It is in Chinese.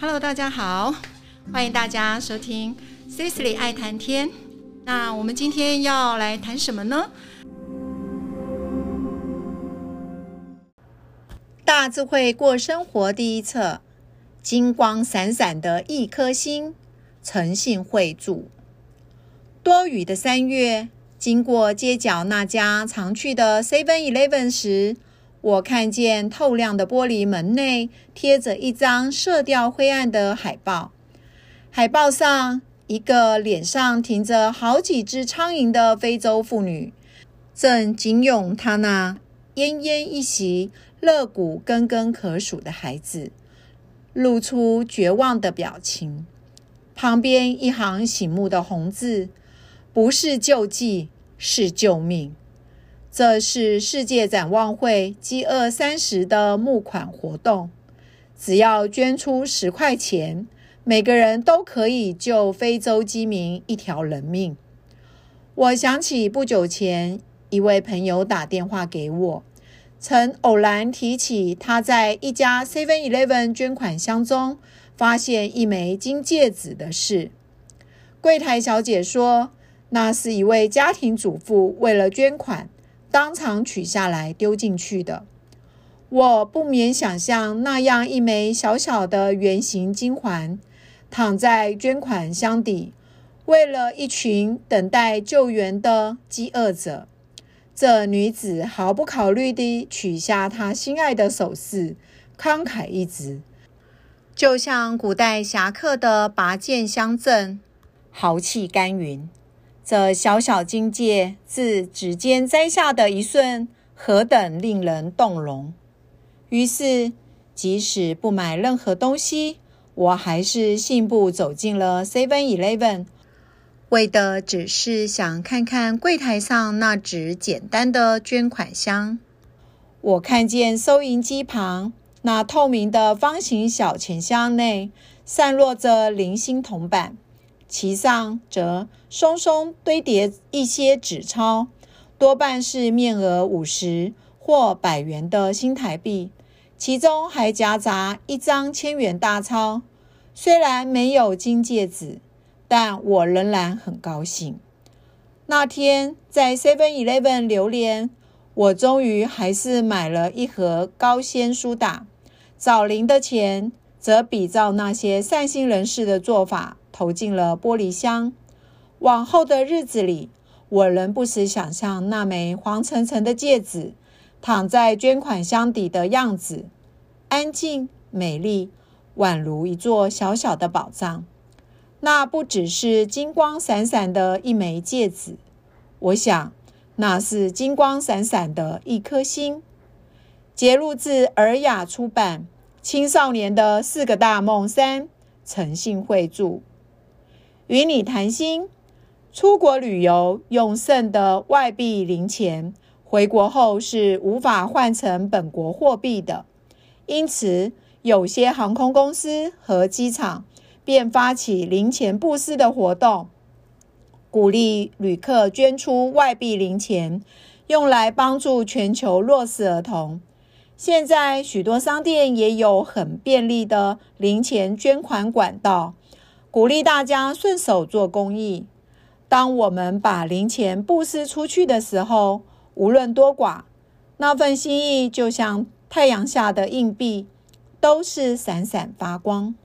Hello，大家好，欢迎大家收听 Cecily 爱谈天。那我们今天要来谈什么呢？大智慧过生活第一册，金光闪闪的一颗星，诚信会注。多雨的三月，经过街角那家常去的 Seven Eleven 时，我看见透亮的玻璃门内贴着一张色调灰暗的海报。海报上，一个脸上停着好几只苍蝇的非洲妇女，正紧拥她那奄奄一息、肋骨根根可数的孩子，露出绝望的表情。旁边一行醒目的红字：“不是救济，是救命。”这是世界展望会饥饿三十的募款活动，只要捐出十块钱，每个人都可以救非洲饥民一条人命。我想起不久前一位朋友打电话给我，曾偶然提起他在一家 Seven Eleven 捐款箱中发现一枚金戒指的事。柜台小姐说，那是一位家庭主妇为了捐款。当场取下来丢进去的，我不免想象那样一枚小小的圆形金环，躺在捐款箱底，为了一群等待救援的饥饿者。这女子毫不考虑地取下她心爱的首饰，慷慨一掷，就像古代侠客的拔剑相赠，豪气干云。这小小金戒自指尖摘下的一瞬，何等令人动容！于是，即使不买任何东西，我还是信步走进了 Seven Eleven，为的只是想看看柜台上那只简单的捐款箱。我看见收银机旁那透明的方形小钱箱内，散落着零星铜板。其上则松松堆叠一些纸钞，多半是面额五十或百元的新台币，其中还夹杂一张千元大钞。虽然没有金戒指，但我仍然很高兴。那天在 Seven Eleven 流连，我终于还是买了一盒高纤苏打。找零的钱，则比照那些善心人士的做法。投进了玻璃箱。往后的日子里，我仍不时想象那枚黄澄澄的戒指躺在捐款箱底的样子，安静美丽，宛如一座小小的宝藏。那不只是金光闪闪的一枚戒指，我想那是金光闪闪的一颗心。节录自尔雅出版《青少年的四个大梦三》，诚信会助。与你谈心，出国旅游用剩的外币零钱，回国后是无法换成本国货币的。因此，有些航空公司和机场便发起零钱布施的活动，鼓励旅客捐出外币零钱，用来帮助全球弱势儿童。现在，许多商店也有很便利的零钱捐款管道。鼓励大家顺手做公益。当我们把零钱布施出去的时候，无论多寡，那份心意就像太阳下的硬币，都是闪闪发光。